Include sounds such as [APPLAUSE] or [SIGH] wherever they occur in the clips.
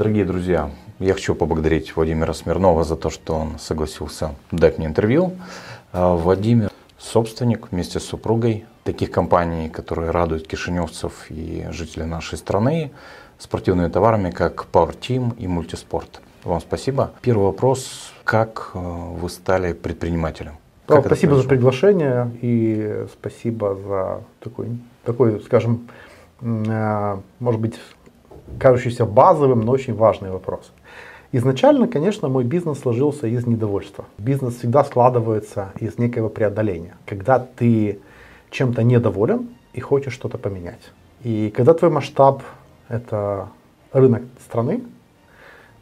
Дорогие друзья, я хочу поблагодарить Владимира Смирнова за то, что он согласился дать мне интервью. А, Владимир собственник вместе с супругой таких компаний, которые радуют кишиневцев и жителей нашей страны спортивными товарами, как Power Team и Мультиспорт. Вам спасибо. Первый вопрос. Как э, вы стали предпринимателем? Как спасибо за приглашение и спасибо за такой, такой скажем, э, может быть, кажущийся базовым, но очень важный вопрос. Изначально, конечно, мой бизнес сложился из недовольства. Бизнес всегда складывается из некого преодоления. Когда ты чем-то недоволен и хочешь что-то поменять. И когда твой масштаб – это рынок страны,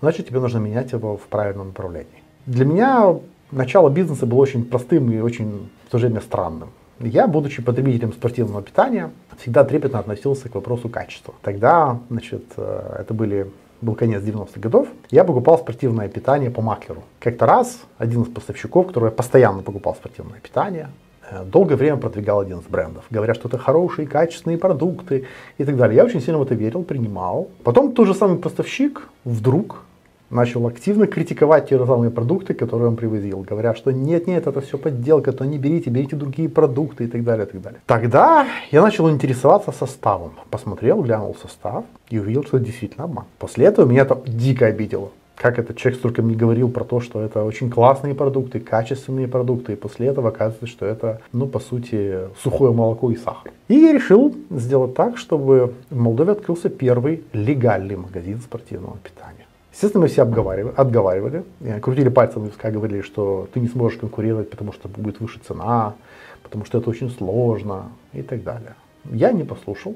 значит тебе нужно менять его в правильном направлении. Для меня начало бизнеса было очень простым и очень в то же время странным. Я, будучи потребителем спортивного питания, всегда трепетно относился к вопросу качества. Тогда, значит, э, это были был конец 90-х годов, я покупал спортивное питание по маклеру. Как-то раз один из поставщиков, который постоянно покупал спортивное питание, э, долгое время продвигал один из брендов, говоря, что это хорошие, качественные продукты и так далее. Я очень сильно в это верил, принимал. Потом тот же самый поставщик вдруг начал активно критиковать те же самые продукты, которые он привозил, говоря, что нет-нет, это все подделка, то не берите, берите другие продукты и так далее, и так далее. Тогда я начал интересоваться составом. Посмотрел, глянул состав и увидел, что это действительно обман. После этого меня это дико обидело. Как этот человек столько мне говорил про то, что это очень классные продукты, качественные продукты, и после этого оказывается, что это, ну, по сути, сухое молоко и сахар. И я решил сделать так, чтобы в Молдове открылся первый легальный магазин спортивного питания. Естественно, мы все обговаривали, отговаривали, крутили пальцем в говорили, что ты не сможешь конкурировать, потому что будет выше цена, потому что это очень сложно и так далее. Я не послушал.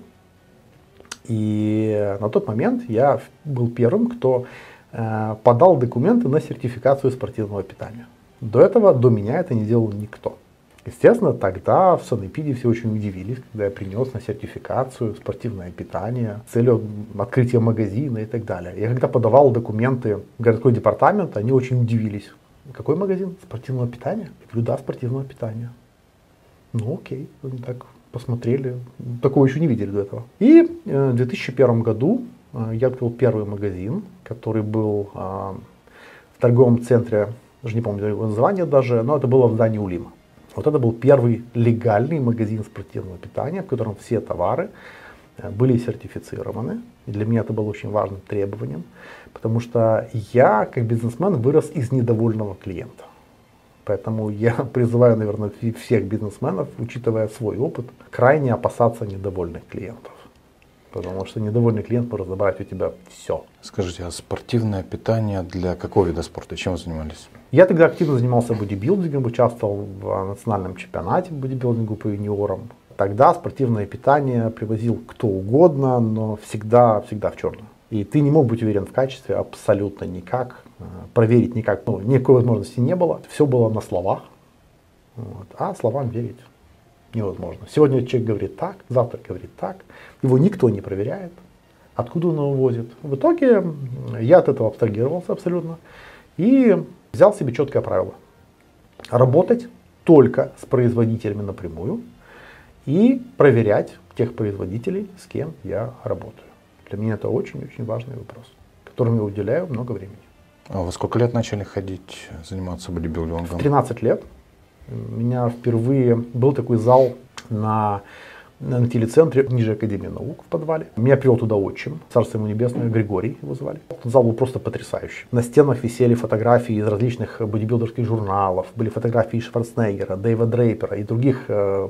И на тот момент я был первым, кто э, подал документы на сертификацию спортивного питания. До этого, до меня это не делал никто. Естественно, тогда в Санэпиде все очень удивились, когда я принес на сертификацию спортивное питание с целью открытия магазина и так далее. Я когда подавал документы в городской департамент, они очень удивились. Какой магазин? Спортивного питания? Я говорю, да, спортивного питания. Ну окей, они так посмотрели. Такого еще не видели до этого. И э, в 2001 году э, я открыл первый магазин, который был э, в торговом центре, даже не помню название даже, но это было в здании Улима. Вот это был первый легальный магазин спортивного питания, в котором все товары э, были сертифицированы. И для меня это было очень важным требованием, потому что я, как бизнесмен, вырос из недовольного клиента. Поэтому я [LAUGHS] призываю, наверное, всех бизнесменов, учитывая свой опыт, крайне опасаться недовольных клиентов. Потому что недовольный клиент может забрать у тебя все. Скажите, а спортивное питание для какого вида спорта? Чем вы занимались? Я тогда активно занимался бодибилдингом, участвовал в национальном чемпионате бодибилдингу по юниорам. Тогда спортивное питание привозил кто угодно, но всегда, всегда в черную. И ты не мог быть уверен в качестве абсолютно никак, э, проверить никак, ну, никакой возможности не было. Все было на словах, вот. а словам верить невозможно. Сегодня человек говорит так, завтра говорит так, его никто не проверяет, откуда он его возит. В итоге я от этого абстрагировался абсолютно и взял себе четкое правило. Работать только с производителями напрямую и проверять тех производителей, с кем я работаю. Для меня это очень-очень важный вопрос, которому я уделяю много времени. А вы сколько лет начали ходить, заниматься бодибилдингом? В 13 лет. У меня впервые был такой зал на на телецентре ниже Академии наук в подвале. Меня привел туда отчим, царство ему небесное, Григорий его звали. Зал был просто потрясающий. На стенах висели фотографии из различных бодибилдерских журналов, были фотографии Шварценеггера, Дэйва Дрейпера и других э,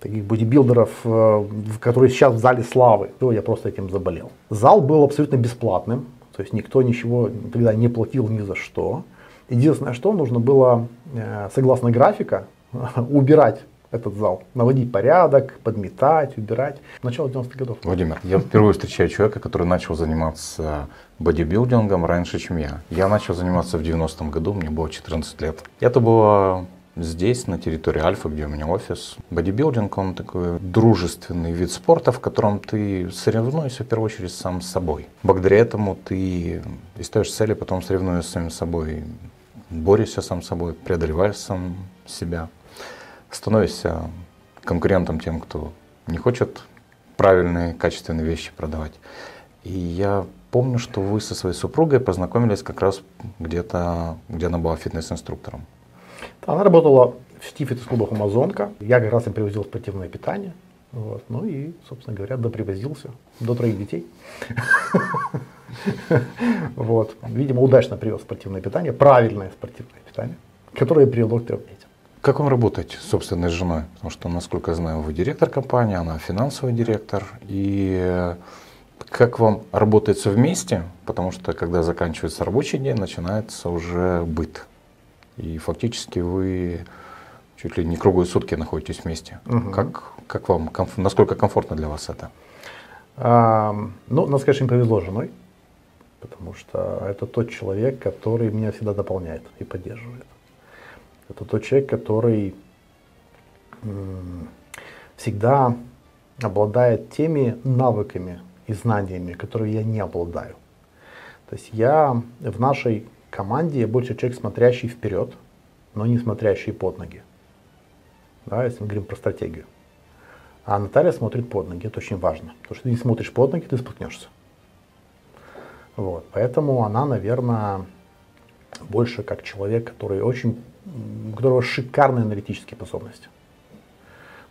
таких бодибилдеров, э, которые сейчас в зале славы. То я просто этим заболел. Зал был абсолютно бесплатным, то есть никто ничего тогда не платил ни за что. Единственное, что нужно было, э, согласно графика, [LAUGHS] убирать этот зал, наводить порядок, подметать, убирать. Начало 90-х годов. Владимир, я впервые встречаю человека, который начал заниматься бодибилдингом раньше, чем я. Я начал заниматься в 90-м году, мне было 14 лет. Это было здесь, на территории Альфа, где у меня офис. Бодибилдинг, он такой дружественный вид спорта, в котором ты соревнуешься в первую очередь сам с собой. Благодаря этому ты ставишь цели, потом соревнуешься с самим собой, борешься сам с собой, преодолеваешь сам себя становишься конкурентом тем, кто не хочет правильные, качественные вещи продавать. И я помню, что вы со своей супругой познакомились как раз где-то, где она была фитнес-инструктором. Она работала в сети фитнес-клубах «Амазонка». Я как раз им привозил спортивное питание. Вот. Ну и, собственно говоря, допривозился до троих детей. [LAUGHS] Вот. Видимо, удачно привез спортивное питание, правильное спортивное питание, которое привело к трем детям. Как вам работать с собственной женой? Потому что, насколько я знаю, вы директор компании, она финансовый директор. И как вам работается вместе? Потому что, когда заканчивается рабочий день, начинается уже быт. И фактически вы чуть ли не круглые сутки находитесь вместе. Угу. Как, как вам, комф, насколько комфортно для вас это? А, ну, нас, конечно, повезло с женой, потому что это тот человек, который меня всегда дополняет и поддерживает. Это тот человек, который всегда обладает теми навыками и знаниями, которые я не обладаю. То есть я в нашей команде больше человек, смотрящий вперед, но не смотрящий под ноги да, если мы говорим про стратегию. А Наталья смотрит под ноги, это очень важно. Потому что ты не смотришь под ноги, ты споткнешься. Вот, поэтому она, наверное, больше как человек, который очень, у которого шикарные аналитические способности.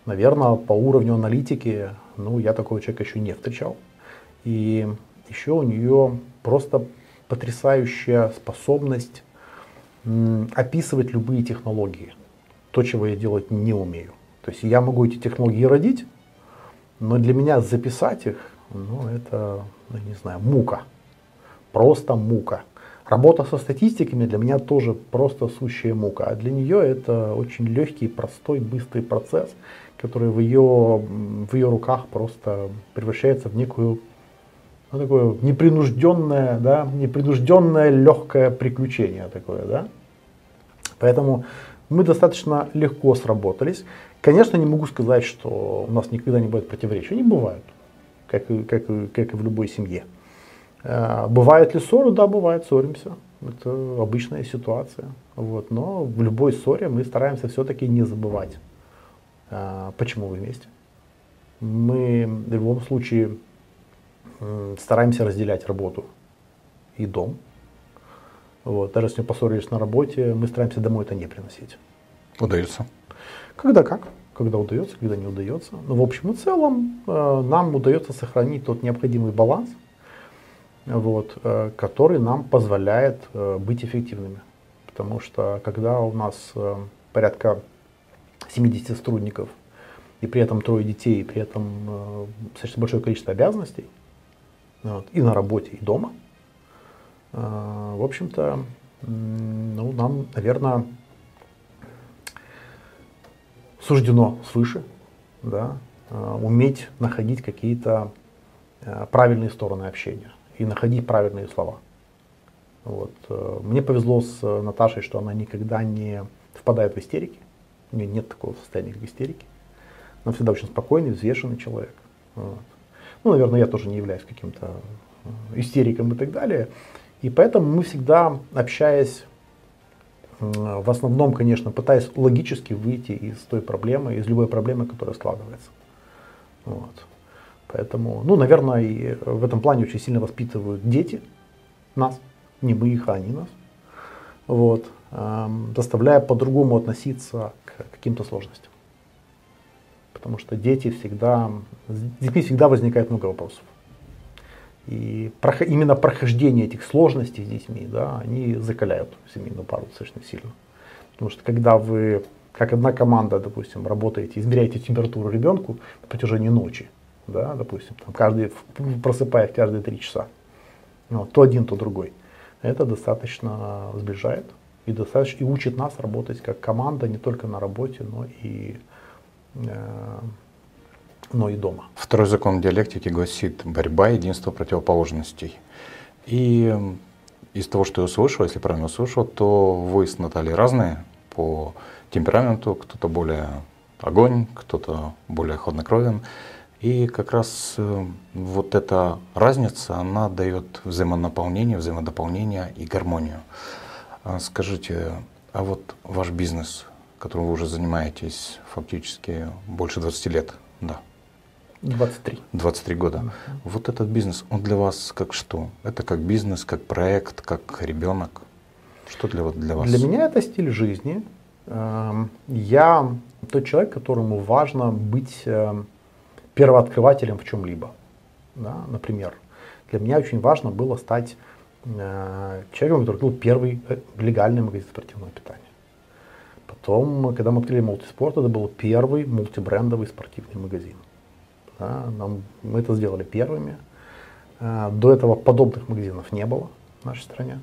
Наверное, по уровню аналитики, ну, я такого человека еще не встречал. И еще у нее просто потрясающая способность описывать любые технологии то, чего я делать не умею. То есть я могу эти технологии родить, но для меня записать их, ну это, ну, не знаю, мука. Просто мука. Работа со статистиками для меня тоже просто сущая мука. А для нее это очень легкий, простой, быстрый процесс, который в ее, в ее руках просто превращается в некую ну, такое непринужденное, да, непринужденное легкое приключение такое, да. Поэтому мы достаточно легко сработались. Конечно, не могу сказать, что у нас никогда не будет противоречий. Они бывают, как как, как и в любой семье. А, бывают ли ссоры? Да, бывает, ссоримся. Это обычная ситуация. Вот. Но в любой ссоре мы стараемся все-таки не забывать, а, почему вы вместе. Мы в любом случае стараемся разделять работу и дом. Вот. Даже если мы поссорились на работе, мы стараемся домой это не приносить. Удается? Когда как. Когда удается, когда не удается. Но в общем и целом э, нам удается сохранить тот необходимый баланс, вот, э, который нам позволяет э, быть эффективными. Потому что когда у нас э, порядка 70 сотрудников, и при этом трое детей, и при этом достаточно большое количество обязанностей, вот, и на работе, и дома, в общем-то, ну, нам, наверное, суждено свыше да, уметь находить какие-то правильные стороны общения и находить правильные слова. Вот. Э, мне повезло с Наташей, что она никогда не впадает в истерики. У нее нет такого состояния, как истерики. Она всегда очень спокойный, взвешенный человек. Вот. Ну, наверное, я тоже не являюсь каким-то э, истериком и так далее. И поэтому мы всегда, общаясь, в основном, конечно, пытаясь логически выйти из той проблемы, из любой проблемы, которая складывается. Вот. Поэтому, ну, наверное, и в этом плане очень сильно воспитывают дети нас, не мы их, а они нас, вот, эм, заставляя по-другому относиться к каким-то сложностям. Потому что дети всегда, с детьми всегда возникает много вопросов. И именно прохождение этих сложностей с детьми, да, они закаляют семейную пару достаточно сильно. Потому что когда вы, как одна команда, допустим, работаете, измеряете температуру ребенку на протяжении ночи, да, допустим, там каждый, просыпаясь каждые три часа, ну, то один, то другой, это достаточно сближает и, достаточно, и учит нас работать как команда не только на работе, но и э, но и дома. Второй закон диалектики гласит борьба, единство противоположностей. И из того, что я услышал, если правильно услышал, то вы с Натальей разные по темпераменту, кто-то более огонь, кто-то более хладнокровен. И как раз э, вот эта разница, она дает взаимонаполнение, взаимодополнение и гармонию. А скажите, а вот ваш бизнес, которым вы уже занимаетесь фактически больше 20 лет, да, 23. 23 года. Uh-huh. Вот этот бизнес, он для вас как что? Это как бизнес, как проект, как ребенок? Что для, для вас? Для меня это стиль жизни. Эм, я тот человек, которому важно быть эм, первооткрывателем в чем-либо. Да? Например, для меня очень важно было стать э, человеком, который открыл первый э, легальный магазин спортивного питания. Потом, когда мы открыли мультиспорт, это был первый мультибрендовый спортивный магазин. Да? Нам, мы это сделали первыми. Э, до этого подобных магазинов не было в нашей стране.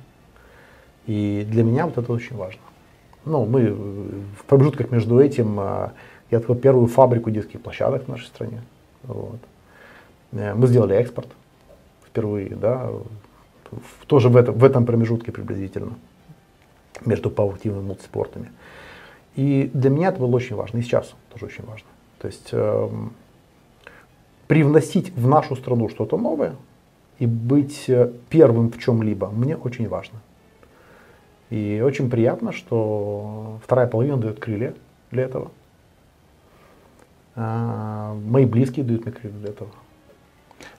И для меня вот это очень важно. Ну, мы в промежутках между этим, я открыл первую фабрику детских площадок в нашей стране. Вот. Э, мы сделали экспорт впервые, да, тоже в этом, в этом промежутке приблизительно между пауактивными и мультиспортами. И для меня это было очень важно, и сейчас тоже очень важно. То есть э, привносить в нашу страну что-то новое и быть э, первым в чем-либо мне очень важно. И очень приятно, что вторая половина дает крылья для этого. А, мои близкие дают мне крылья для этого.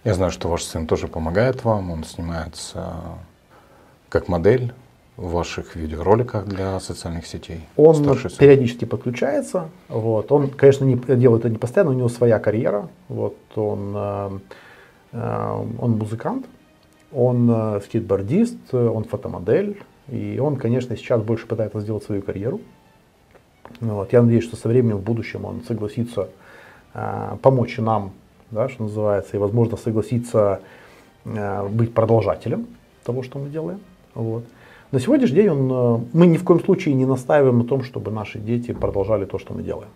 Я знаю, что ваш сын тоже помогает вам, он снимается как модель в ваших видеороликах для социальных сетей. Он периодически подключается. Вот. Он, конечно, не делает это не постоянно, у него своя карьера. Вот. Он, э, э, он музыкант, он э, скейтбордист, он фотомодель. И он, конечно, сейчас больше пытается сделать свою карьеру. Вот. Я надеюсь, что со временем в будущем он согласится помочь нам, да, что называется, и, возможно, согласиться э, быть продолжателем того, что мы делаем. Вот. На сегодняшний день он, э, мы ни в коем случае не настаиваем на том, чтобы наши дети продолжали то, что мы делаем.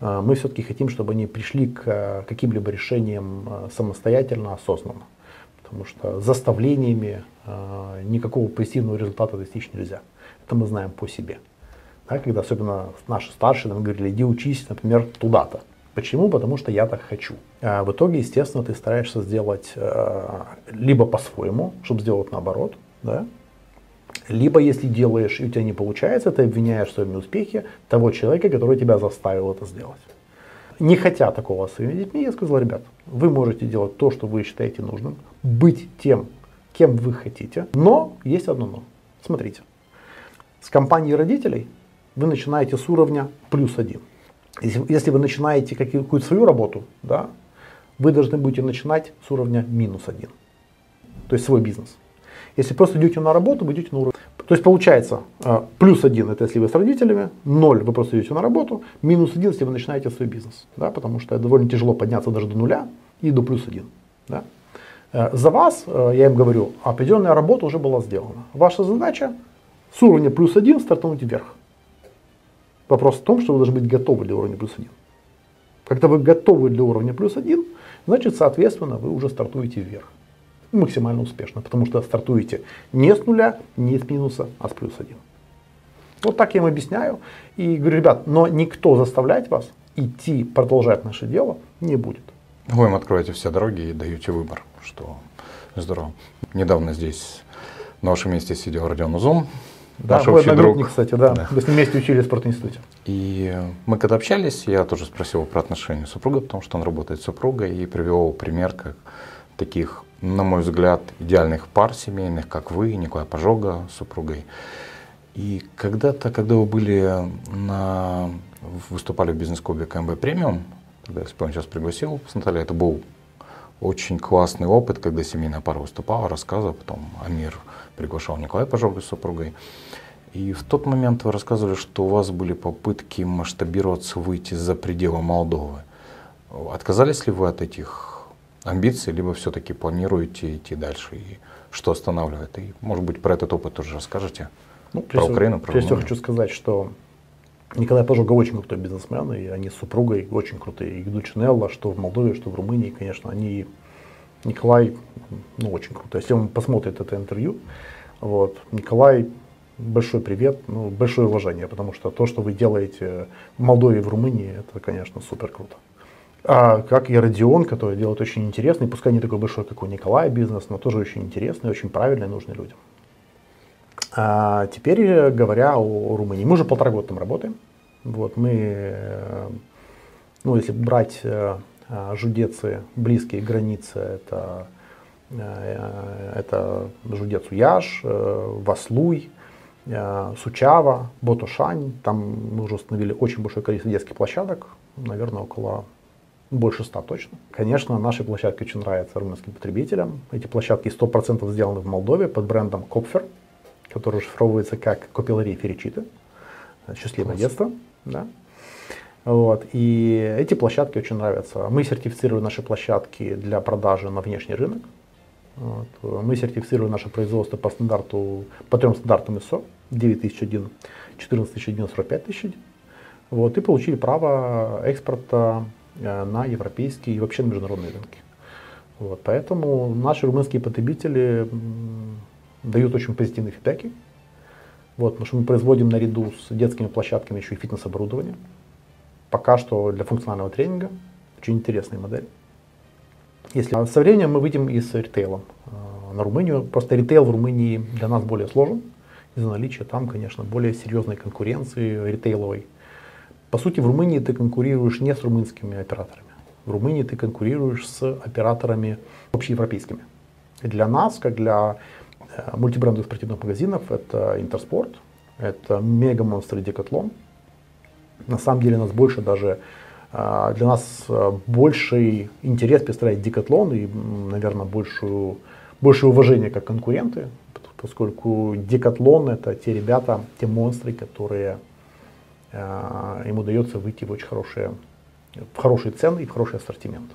Мы все-таки хотим, чтобы они пришли к каким-либо решениям самостоятельно, осознанно. Потому что заставлениями никакого позитивного результата достичь нельзя. Это мы знаем по себе. Да, когда особенно наши старшие нам говорили, иди учись, например, туда-то. Почему? Потому что я так хочу. А в итоге, естественно, ты стараешься сделать э, либо по-своему, чтобы сделать наоборот, да? либо если делаешь и у тебя не получается, ты обвиняешь в своем неуспехе того человека, который тебя заставил это сделать. Не хотя такого с своими детьми, я сказал, ребят, вы можете делать то, что вы считаете нужным, быть тем, кем вы хотите, но есть одно но. Смотрите, с компанией родителей вы начинаете с уровня плюс один. Если, если вы начинаете какую-то свою работу, да, вы должны будете начинать с уровня минус один. То есть свой бизнес. Если просто идете на работу, вы идете на уровень. То есть получается, э, плюс один это если вы с родителями, ноль вы просто идете на работу, минус один если вы начинаете свой бизнес. Да, потому что довольно тяжело подняться даже до нуля и до плюс один. Да. Э, за вас, э, я им говорю, определенная работа уже была сделана. Ваша задача с уровня плюс один стартануть вверх. Вопрос в том, что вы должны быть готовы для уровня плюс один. Когда вы готовы для уровня плюс один, значит, соответственно, вы уже стартуете вверх. Максимально успешно, потому что стартуете не с нуля, не с минуса, а с плюс один. Вот так я им объясняю. И говорю, ребят, но никто заставлять вас идти, продолжать наше дело не будет. Вы им откроете все дороги и даете выбор, что здорово. Недавно здесь на вашем месте сидел Родион Узун, да, наш общий друг. кстати, да. да. Мы с ним вместе учились в спортинституте. И мы когда общались, я тоже спросил про отношения супруга, потому что он работает с супругой, и привел пример как таких, на мой взгляд, идеальных пар семейных, как вы, Николай Пожога с супругой. И когда-то, когда вы были на, выступали в бизнес-клубе КМБ Премиум, тогда я вспомнил, сейчас пригласил с Натальей, это был очень классный опыт, когда семейная пара выступала, рассказывала, потом Амир приглашал Николая Пожога с супругой. И в тот момент вы рассказывали, что у вас были попытки масштабироваться, выйти за пределы Молдовы. Отказались ли вы от этих амбиций, либо все-таки планируете идти дальше? И что останавливает? И, может быть, про этот опыт тоже расскажете? Ну, про Украину, про Прежде всего хочу сказать, что Николай Пожога очень крутой бизнесмен, и они с супругой очень крутые. И Гдучинелла, что в Молдове, что в Румынии, конечно, они... Николай, ну, очень крутой. Если он посмотрит это интервью, вот, Николай, большой привет, ну, большое уважение, потому что то, что вы делаете в Молдове и в Румынии, это, конечно, супер круто. А как и Родион, который делает очень интересный, пускай не такой большой, как у Николая бизнес, но тоже очень интересный, очень правильный, нужный людям. А теперь говоря о Румынии. Мы уже полтора года там работаем. Вот, мы, ну, если брать э, Жудецы, близкие границы, это, э, это Жудец Уяж, э, Васлуй, Сучава, Ботушань. Там мы уже установили очень большое количество детских площадок, наверное, около больше ста точно. Конечно, наши площадки очень нравятся румынским потребителям. Эти площадки 100% сделаны в Молдове под брендом Копфер, который расшифровывается как Копилария Феричита. Счастливое Класс. детство. Да? Вот. И эти площадки очень нравятся. Мы сертифицируем наши площадки для продажи на внешний рынок. Вот. Мы сертифицируем наше производство по стандарту, по трем стандартам ISO 9001, 14001, 45001. Вот, и получили право экспорта на европейские и вообще на международные рынки. Вот, поэтому наши румынские потребители дают очень позитивные фидбэки. Вот, потому что мы производим наряду с детскими площадками еще и фитнес-оборудование пока что для функционального тренинга. Очень интересная модель. Если со временем мы выйдем из ритейла э, на Румынию, просто ритейл в Румынии для нас более сложен из-за наличия там, конечно, более серьезной конкуренции ритейловой. По сути, в Румынии ты конкурируешь не с румынскими операторами. В Румынии ты конкурируешь с операторами общеевропейскими. И для нас, как для э, мультибрендовых спортивных магазинов, это Интерспорт, это Мега Монстр и Декатлон, на самом деле нас больше даже для нас а, больший интерес представляет Декатлон и, наверное, большую, большее уважение как конкуренты, поскольку Декатлон это те ребята, те монстры, которые э, им удается выйти в очень хорошие, в хорошие цены и в хороший ассортимент.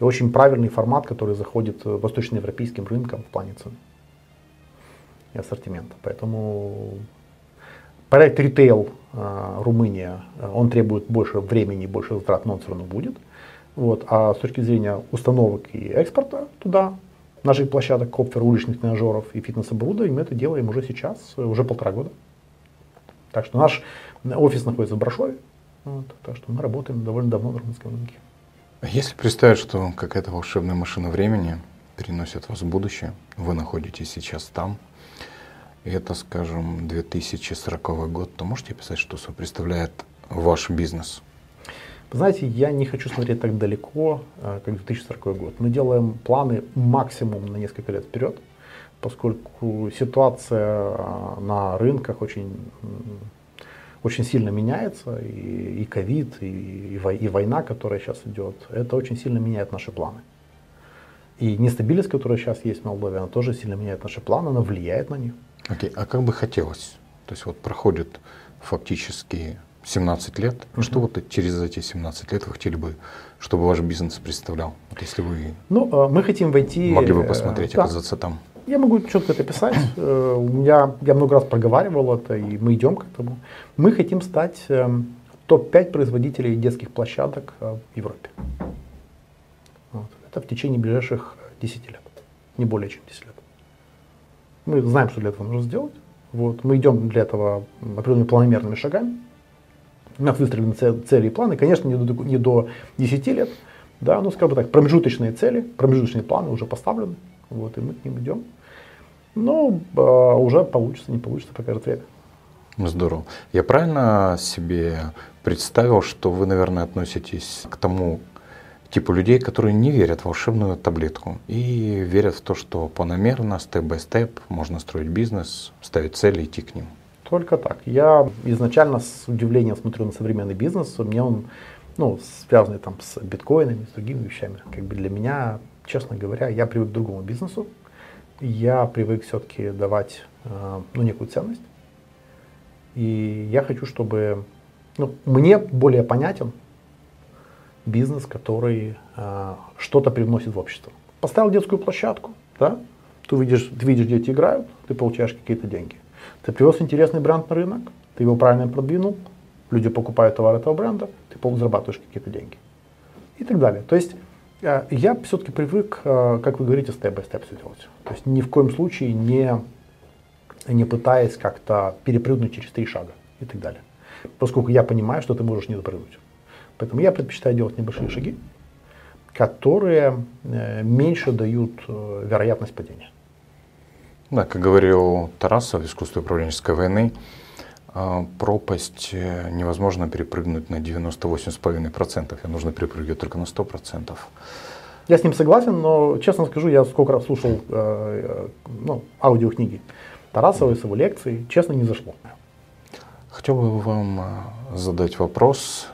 И очень правильный формат, который заходит восточноевропейским рынкам в плане цен и ассортимента. Поэтому Проект ритейл э, Румыния, э, он требует больше времени, больше затрат, но он все равно будет. Вот. А с точки зрения установок и экспорта туда, наших площадок, Копфер, уличных тренажеров и фитнес-оборудования, мы это делаем уже сейчас, уже полтора года. Так что наш офис находится в Брашове, вот, так что мы работаем довольно давно на румынском рынке. Если представить, что какая-то волшебная машина времени переносит вас в будущее, вы находитесь сейчас там, это, скажем, 2040 год, то можете описать, что собой представляет ваш бизнес? Знаете, я не хочу смотреть так далеко, э, как 2040 год. Мы делаем планы максимум на несколько лет вперед, поскольку ситуация э, на рынках очень, очень сильно меняется, и ковид, и, и, и война, которая сейчас идет, это очень сильно меняет наши планы. И нестабильность, которая сейчас есть в Молдове, она тоже сильно меняет наши планы, она влияет на них. Окей, а как бы хотелось? То есть вот проходит фактически 17 лет. Mm-hmm. Что вот через эти 17 лет вы хотели бы, чтобы ваш бизнес представлял? Вот если вы ну, а, мы хотим войти... Могли бы э, посмотреть, да. оказаться там. Я могу четко это писать. [CLEARS THROAT] Э, у меня, я много раз проговаривал это, и мы идем к этому. Мы хотим стать эм, топ-5 производителей детских площадок э, в Европе. Вот. Это в течение ближайших 10 лет. Не более чем 10 лет. Мы знаем, что для этого нужно сделать. Вот. Мы идем для этого определенными планомерными шагами. У нас выстроены цели и планы. Конечно, не до, не до 10 лет, да, но, скажем так, промежуточные цели, промежуточные планы уже поставлены. Вот, и мы к ним идем. Но э, уже получится, не получится, покажет время. Здорово. Я правильно себе представил, что вы, наверное, относитесь к тому типу людей, которые не верят в волшебную таблетку и верят в то, что планомерно, степ-бай-степ можно строить бизнес, ставить цели, идти к ним. Только так. Я изначально с удивлением смотрю на современный бизнес. У меня он ну, связанный там с биткоинами, с другими вещами. Как бы для меня, честно говоря, я привык к другому бизнесу. Я привык все-таки давать э, ну, некую ценность. И я хочу, чтобы ну, мне более понятен бизнес, который э, что-то привносит в общество. Поставил детскую площадку, да? ты, видишь, ты видишь, дети играют, ты получаешь какие-то деньги. Ты привез интересный бренд на рынок, ты его правильно продвинул, люди покупают товар этого бренда, ты зарабатываешь какие-то деньги. И так далее. То есть э, я все-таки привык, э, как вы говорите, степ-бай-степ все делать. То есть ни в коем случае не, не пытаясь как-то перепрыгнуть через три шага и так далее. Поскольку я понимаю, что ты можешь не допрыгнуть. Поэтому я предпочитаю делать небольшие шаги, которые э, меньше дают э, вероятность падения. Да, как говорил Тарасов, искусство управленческой войны, а, пропасть э, невозможно перепрыгнуть на 98,5%, и нужно перепрыгивать только на 100%. Я с ним согласен, но честно скажу, я сколько раз слушал э, э ну, аудиокниги Тарасовой, его лекции, честно, не зашло. Хотел бы вам э, задать вопрос,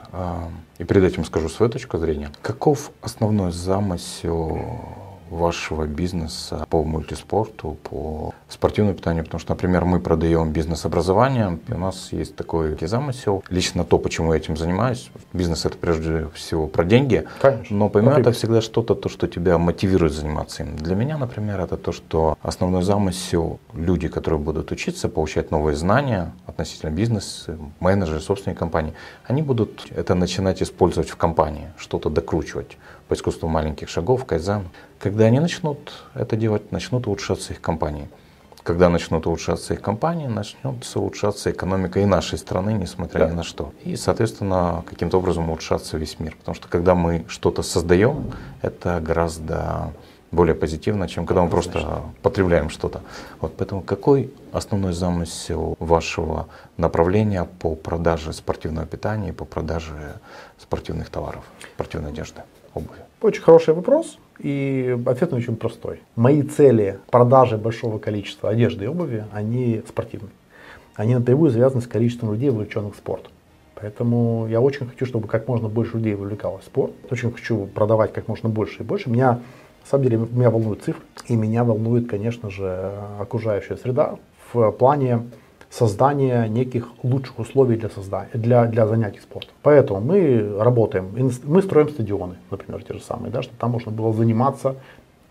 и перед этим скажу свою точку зрения. Каков основной замысел вашего бизнеса по мультиспорту, по спортивному питанию, потому что, например, мы продаем бизнес-образование, и у нас есть такой замысел. Лично то, почему я этим занимаюсь, бизнес это прежде всего про деньги, Конечно. но помимо этого всегда что-то, то, что тебя мотивирует заниматься им. Для меня, например, это то, что основной замысел люди, которые будут учиться, получать новые знания относительно бизнеса, менеджеры, собственной компании, они будут это начинать использовать в компании, что-то докручивать по искусству маленьких шагов, кайзан. Когда они начнут это делать, начнут улучшаться их компании. Когда начнут улучшаться их компании, начнется улучшаться экономика и нашей страны, несмотря да. ни на что. И, соответственно, каким-то образом улучшаться весь мир. Потому что когда мы что-то создаем, это гораздо более позитивно, чем когда мы просто потребляем что-то. Вот поэтому какой основной замысел вашего направления по продаже спортивного питания, по продаже спортивных товаров, спортивной одежды, обуви? Очень хороший вопрос. И ответ очень простой. Мои цели продажи большого количества одежды и обуви, они спортивные. Они напрямую связаны с количеством людей, вовлеченных в спорт. Поэтому я очень хочу, чтобы как можно больше людей вовлекалось в спорт. Очень хочу продавать как можно больше и больше. Меня, на самом деле, меня волнуют цифры. И меня волнует, конечно же, окружающая среда в плане создания неких лучших условий для, создания, для, для занятий спортом. Поэтому мы работаем, мы строим стадионы, например, те же самые, да, чтобы там можно было заниматься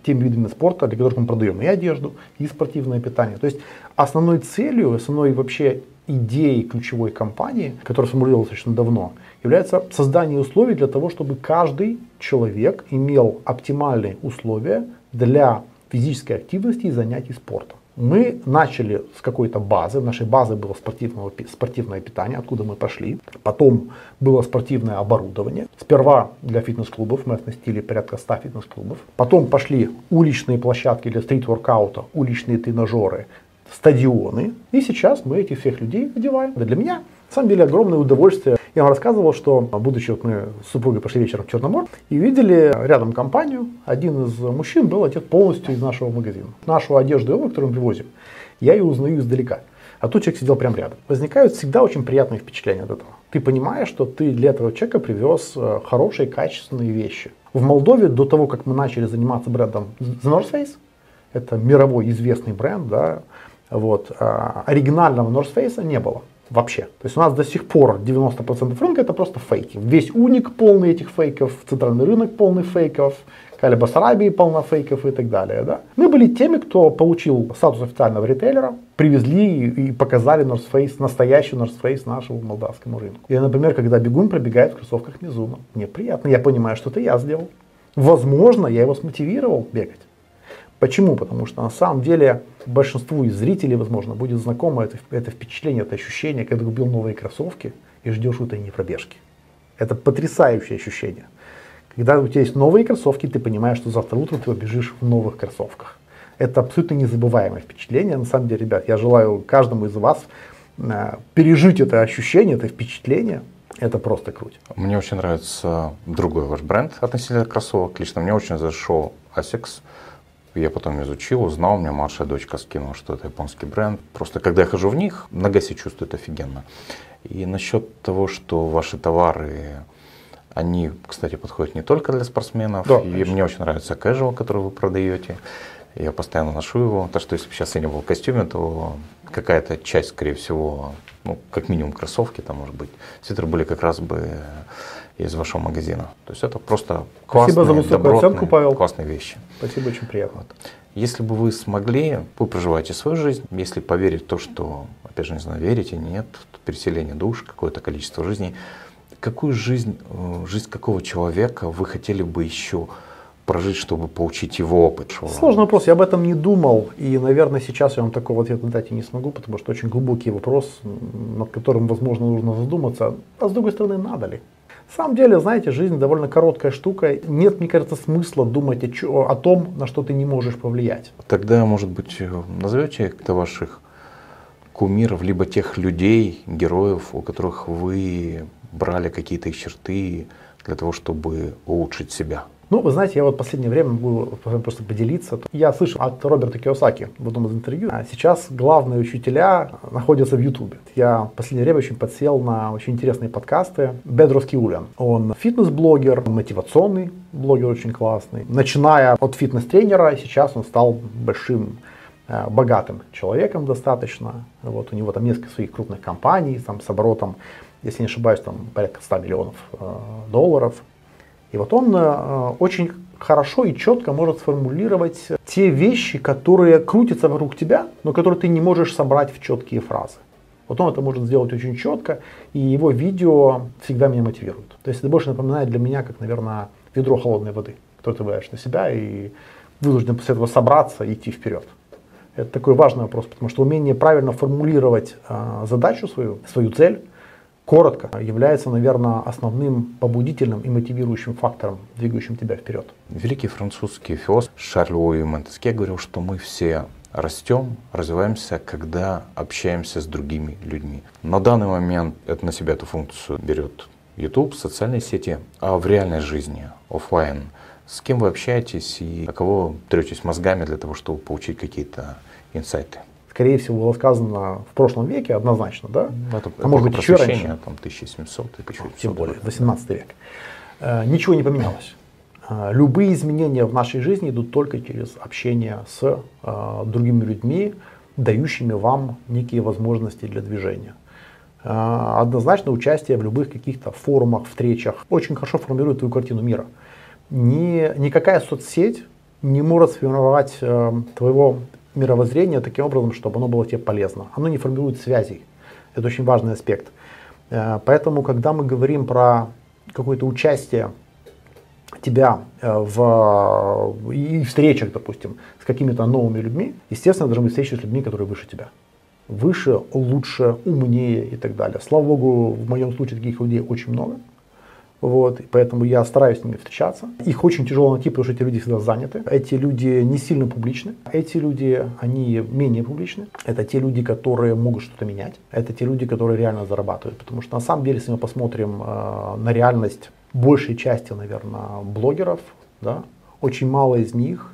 теми видами спорта, для которых мы продаем и одежду, и спортивное питание. То есть основной целью, основной вообще идеей ключевой компании, которая сформулировалась достаточно давно, является создание условий для того, чтобы каждый человек имел оптимальные условия для физической активности и занятий спортом. Мы начали с какой-то базы. Нашей базе было спортивного, спортивное питание, откуда мы пошли. Потом было спортивное оборудование. Сперва для фитнес-клубов, мы оснастили порядка 100 фитнес-клубов. Потом пошли уличные площадки для стрит-воркаута, уличные тренажеры, стадионы. И сейчас мы этих всех людей одеваем. Для меня, на самом деле, огромное удовольствие. Я вам рассказывал, что, будучи вот мы с супругой пошли вечером в Черномор и видели рядом компанию. Один из мужчин был одет полностью из нашего магазина. Нашу одежду которую мы привозим, я ее узнаю издалека. А тут человек сидел прямо рядом. Возникают всегда очень приятные впечатления от этого. Ты понимаешь, что ты для этого человека привез э, хорошие, качественные вещи. В Молдове до того, как мы начали заниматься брендом The North Face, это мировой известный бренд, да, вот. А оригинального North Face не было вообще. То есть у нас до сих пор 90% рынка это просто фейки. Весь уник полный этих фейков, центральный рынок полный фейков, Кали Басарабии полно фейков и так далее. Да? Мы были теми, кто получил статус официального ритейлера, привезли и показали North Face, настоящий North Face нашему молдавскому рынку. И, например, когда бегун пробегает в кроссовках Мизуна, мне приятно, я понимаю, что это я сделал. Возможно, я его смотивировал бегать. Почему? Потому что на самом деле большинству из зрителей, возможно, будет знакомо это, это впечатление, это ощущение, когда купил новые кроссовки и ждешь утренней пробежки. Это потрясающее ощущение. Когда у тебя есть новые кроссовки, ты понимаешь, что завтра утром ты побежишь в новых кроссовках. Это абсолютно незабываемое впечатление. На самом деле, ребят, я желаю каждому из вас э, пережить это ощущение, это впечатление. Это просто круть. Мне очень нравится другой ваш бренд относительно кроссовок. Лично мне очень зашел Asics. Я потом изучил, узнал, у меня младшая дочка скинула, что это японский бренд. Просто когда я хожу в них, нога себя чувствует офигенно. И насчет того, что ваши товары, они, кстати, подходят не только для спортсменов. Да, и мне очень нравится casual, который вы продаете. Я постоянно ношу его. Так что если бы сейчас я не был в костюме, то какая-то часть, скорее всего, ну, как минимум кроссовки там, может быть, свитеры были как раз бы из вашего магазина. То есть это просто классные, Спасибо за высокую оценку, Павел. классные вещи. Спасибо, очень приятно. Вот. Если бы вы смогли, вы проживаете свою жизнь, если поверить в то, что, опять же, не знаю, верите, нет, переселение душ, какое-то количество жизней, какую жизнь, э, жизнь какого человека вы хотели бы еще прожить, чтобы получить его опыт? Сложный вопрос, я об этом не думал, и, наверное, сейчас я вам такого ответа дать и не смогу, потому что очень глубокий вопрос, над которым, возможно, нужно задуматься. А с другой стороны, надо ли? На самом деле, знаете, жизнь довольно короткая штука. Нет, мне кажется, смысла думать о, о том, на что ты не можешь повлиять. Тогда, может быть, назовете каких-то ваших кумиров, либо тех людей, героев, у которых вы брали какие-то черты для того, чтобы улучшить себя? Ну, вы знаете, я вот в последнее время могу просто поделиться. Я слышал от Роберта Киосаки в одном из интервью. А сейчас главные учителя находятся в Ютубе. Я в последнее время очень подсел на очень интересные подкасты. Бедрос Киулиан. Он фитнес-блогер, мотивационный блогер очень классный. Начиная от фитнес-тренера, сейчас он стал большим э, богатым человеком достаточно. Вот у него там несколько своих крупных компаний там, с оборотом, если не ошибаюсь, там порядка 100 миллионов э, долларов. И вот он э, очень хорошо и четко может сформулировать те вещи, которые крутятся вокруг тебя, но которые ты не можешь собрать в четкие фразы. Вот он это может сделать очень четко, и его видео всегда меня мотивирует. То есть это больше напоминает для меня, как, наверное, ведро холодной воды, которое ты выдаешь на себя и вынужден после этого собраться и идти вперед. Это такой важный вопрос, потому что умение правильно формулировать э, задачу свою, свою цель, коротко, является, наверное, основным побудительным и мотивирующим фактором, двигающим тебя вперед. Великий французский философ Шарль Луи Монтеске говорил, что мы все растем, развиваемся, когда общаемся с другими людьми. На данный момент это на себя эту функцию берет YouTube, социальные сети, а в реальной жизни, офлайн, с кем вы общаетесь и кого третесь мозгами для того, чтобы получить какие-то инсайты? Скорее всего, было сказано в прошлом веке однозначно, да? Ну, это, а может быть еще раньше. Там 1700 и 1800. Тем более, 18 век. Э, ничего не поменялось. Э, любые изменения в нашей жизни идут только через общение с э, другими людьми, дающими вам некие возможности для движения. Однозначно участие в любых каких-то форумах, встречах очень хорошо формирует твою картину мира. Ни, никакая соцсеть не может сформировать твоего мировоззрение таким образом, чтобы оно было тебе полезно. Оно не формирует связей. Это очень важный аспект. Э, поэтому, когда мы говорим про какое-то участие тебя э, в и встречах, допустим, с какими-то новыми людьми, естественно, должны быть встречи с людьми, которые выше тебя. Выше, лучше, умнее и так далее. Слава богу, в моем случае таких людей очень много. Вот, и поэтому я стараюсь с ними встречаться. Их очень тяжело найти, потому что эти люди всегда заняты. Эти люди не сильно публичны. Эти люди, они менее публичны. Это те люди, которые могут что-то менять. Это те люди, которые реально зарабатывают. Потому что на самом деле, если мы посмотрим э, на реальность большей части, наверное, блогеров, да, очень мало из них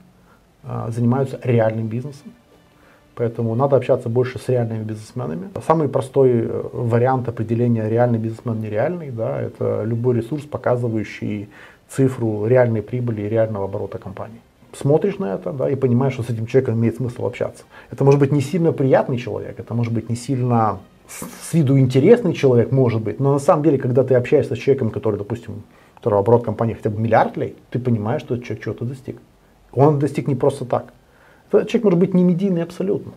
э, занимаются реальным бизнесом. Поэтому надо общаться больше с реальными бизнесменами. Самый простой э, вариант определения реальный бизнесмен, нереальный, да, это любой ресурс, показывающий цифру реальной прибыли и реального оборота компании. Смотришь на это да, и понимаешь, что с этим человеком имеет смысл общаться. Это может быть не сильно приятный человек, это может быть не сильно с виду интересный человек, может быть, но на самом деле, когда ты общаешься с человеком, который, допустим, которого оборот компании хотя бы миллиард лей, ты понимаешь, что этот человек чего-то достиг. Он достиг не просто так. Человек может быть не медийный абсолютно.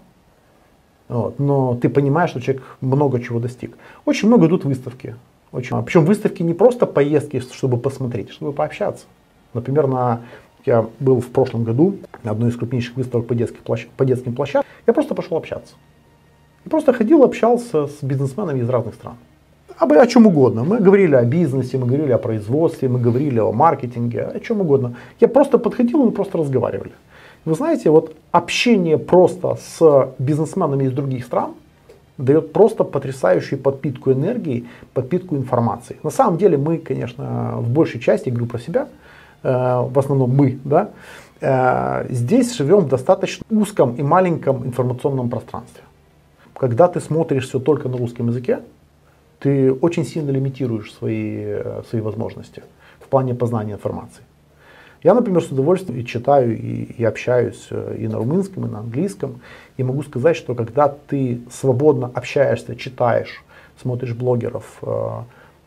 Вот, но ты понимаешь, что человек много чего достиг. Очень много идут выставки. Очень, причем выставки не просто поездки, чтобы посмотреть, чтобы пообщаться. Например, на, я был в прошлом году на одной из крупнейших выставок по, детских площад, по детским площадкам. Я просто пошел общаться. И просто ходил, общался с бизнесменами из разных стран. Об, о чем угодно. Мы говорили о бизнесе, мы говорили о производстве, мы говорили о маркетинге, о чем угодно. Я просто подходил, мы просто разговаривали. Вы знаете, вот общение просто с бизнесменами из других стран дает просто потрясающую подпитку энергии, подпитку информации. На самом деле мы, конечно, в большей части, говорю про себя, э, в основном мы, да, э, здесь живем в достаточно узком и маленьком информационном пространстве. Когда ты смотришь все только на русском языке, ты очень сильно лимитируешь свои, э, свои возможности в плане познания информации. Я, например, с удовольствием и читаю, и, и общаюсь э, и на румынском, и на английском. И могу сказать, что когда ты свободно общаешься, читаешь, смотришь блогеров э,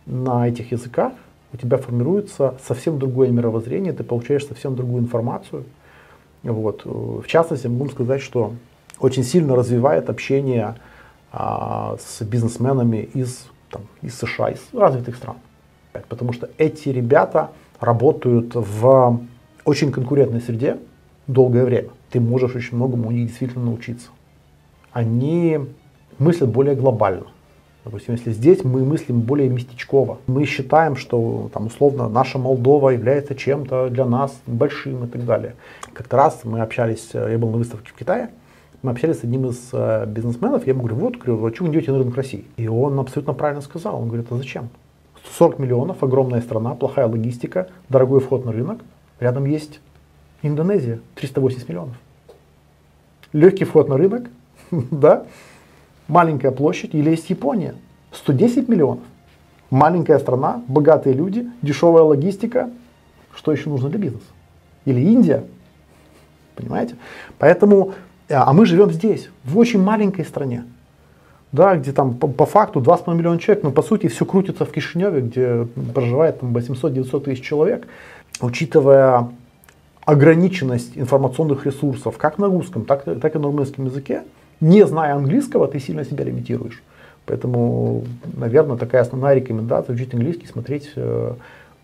на этих языках, у тебя формируется совсем другое мировоззрение, ты получаешь совсем другую информацию. Вот. В частности, могу сказать, что очень сильно развивает общение а, с бизнесменами из, там, из США, из развитых стран. Потому что эти ребята, работают в очень конкурентной среде долгое время. Ты можешь очень многому у них действительно научиться. Они мыслят более глобально. Допустим, если здесь мы мыслим более местечково, мы считаем, что там условно наша Молдова является чем-то для нас большим и так далее. Как-то раз мы общались, я был на выставке в Китае, Мы общались с одним из э, бизнесменов, я ему говорю, вот, говорю, а что вы идете на рынок России? И он абсолютно правильно сказал, он говорит, а зачем? 40 миллионов, огромная страна, плохая логистика, дорогой вход на рынок. Рядом есть Индонезия, 380 миллионов. Легкий вход на рынок, [LAUGHS] да, маленькая площадь, или есть Япония, 110 миллионов. Маленькая страна, богатые люди, дешевая логистика. Что еще нужно для бизнеса? Или Индия. Понимаете? Поэтому, а мы живем здесь, в очень маленькой стране. Да, где там по, по факту 2,5 миллиона человек, но по сути все крутится в Кишиневе, где проживает там 800-900 тысяч человек. Учитывая ограниченность информационных ресурсов как на русском, так, так и на румынском языке, не зная английского, ты сильно себя лимитируешь. Поэтому, наверное, такая основная рекомендация учить английский, смотреть э,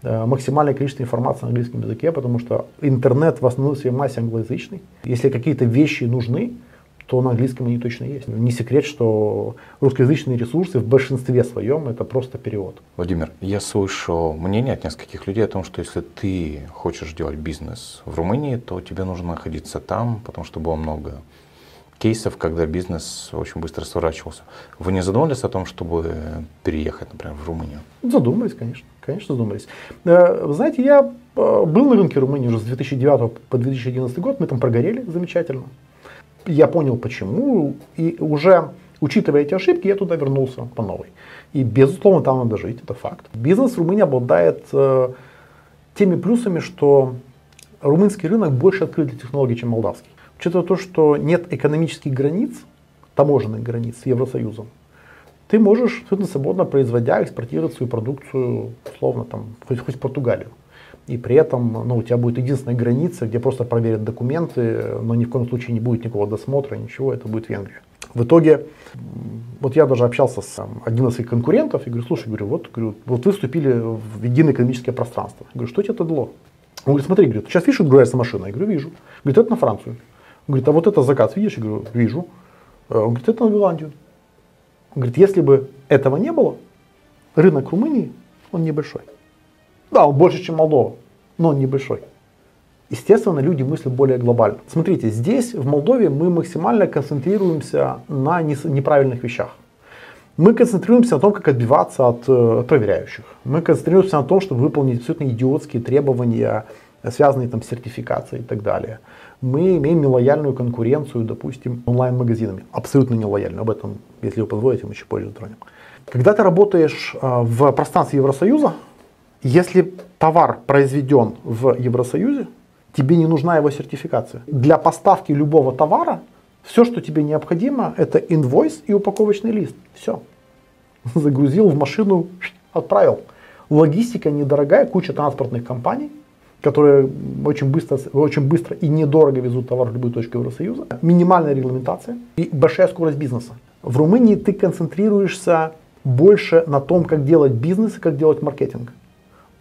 э, максимальное количество информации на английском языке, потому что интернет в основной своей массе англоязычный. Если какие-то вещи нужны, то на английском они точно есть. Не секрет, что русскоязычные ресурсы в большинстве своем это просто перевод. Владимир, я слышу мнение от нескольких людей о том, что если ты хочешь делать бизнес в Румынии, то тебе нужно находиться там, потому что было много кейсов, когда бизнес очень быстро сворачивался. Вы не задумывались о том, чтобы переехать, например, в Румынию? Задумались, конечно. Конечно, задумались. Э, вы знаете, я э, был на рынке Румынии уже с 2009 по 2011 год, мы там прогорели замечательно. Я понял почему, и уже учитывая эти ошибки, я туда вернулся по новой. И безусловно там надо жить, это факт. Бизнес в Румынии обладает э, теми плюсами, что румынский рынок больше открыт для технологий, чем молдавский. Учитывая то, что нет экономических границ, таможенных границ с Евросоюзом, ты можешь абсолютно свободно производя, экспортировать свою продукцию, условно, там, хоть, хоть в Португалию. И при этом ну, у тебя будет единственная граница, где просто проверят документы, но ни в коем случае не будет никакого досмотра, ничего, это будет Венгрия. В итоге, вот я даже общался с одним из своих конкурентов и говорю, слушай, говорю, вот, говорю, вот вы вступили в единое экономическое пространство. Я говорю, что тебе это дало? Он говорит, смотри, говорит, сейчас видишь, отгружается машина? Я говорю, вижу. Говорит, это на Францию. Он говорит, а вот это заказ, видишь? Я говорю, вижу. Э, он говорит, это на Голландию. Он говорит, если бы этого не было, рынок Румынии, он небольшой. Да, он больше, чем Молдова, но он небольшой. Естественно, люди мыслят более глобально. Смотрите, здесь, в Молдове, мы максимально концентрируемся на неправильных вещах. Мы концентрируемся на том, как отбиваться от, от э, проверяющих. Мы концентрируемся на том, чтобы выполнить абсолютно идиотские требования, связанные там, с сертификацией и так далее мы имеем нелояльную конкуренцию, допустим, онлайн-магазинами. Абсолютно нелояльную. Об этом, если вы позволите, мы еще позже затронем. Когда ты работаешь а, в пространстве Евросоюза, если товар произведен в Евросоюзе, тебе не нужна его сертификация. Для поставки любого товара все, что тебе необходимо, это инвойс и упаковочный лист. Все. [LAUGHS] Загрузил в машину, отправил. Логистика недорогая, куча транспортных компаний которые очень быстро, очень быстро и недорого везут товар в любую точку Евросоюза. Минимальная регламентация и большая скорость бизнеса. В Румынии ты концентрируешься больше на том, как делать бизнес и как делать маркетинг.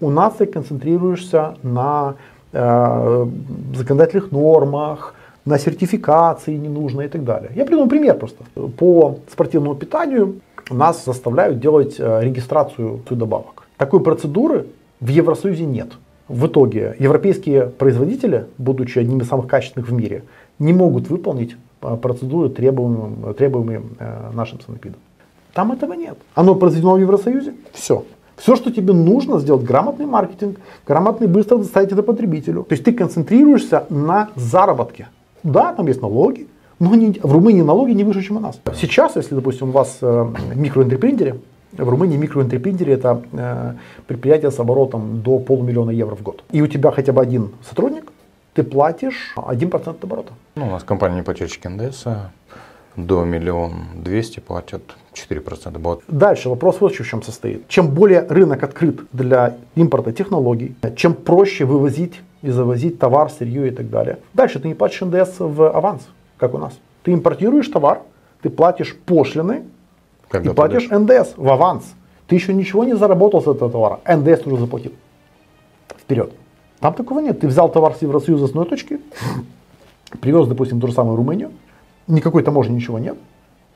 У нас ты концентрируешься на э, законодательных нормах, на сертификации ненужной и так далее. Я приведу пример просто. По спортивному питанию нас заставляют делать э, регистрацию добавок. Такой процедуры в Евросоюзе нет. В итоге европейские производители, будучи одними из самых качественных в мире, не могут выполнить а, процедуры, требуемые, требуемые э, нашим санэпидом. Там этого нет. Оно произведено в Евросоюзе, все. Все, что тебе нужно, сделать грамотный маркетинг, грамотный быстро доставить это потребителю. То есть ты концентрируешься на заработке. Да, там есть налоги, но они, в Румынии налоги не выше, чем у нас. Сейчас, если, допустим, у вас э, микроэнтерпринтере, в Румынии микроэнтерпринтеры это э, предприятие с оборотом до полумиллиона евро в год. И у тебя хотя бы один сотрудник, ты платишь 1% оборота. Ну, у нас компания ипотечки НДС до миллион двести платят 4% оборот. Дальше вопрос вот в чем состоит. Чем более рынок открыт для импорта технологий, чем проще вывозить и завозить товар, сырье и так далее. Дальше ты не платишь НДС в аванс, как у нас. Ты импортируешь товар, ты платишь пошлины, когда и платишь НДС в аванс. Ты еще ничего не заработал с этого товара. НДС уже заплатил. Вперед. Там такого нет. Ты взял товар с Евросоюза с одной точки, привез, допустим, ту же самую Румынию, никакой таможни ничего нет,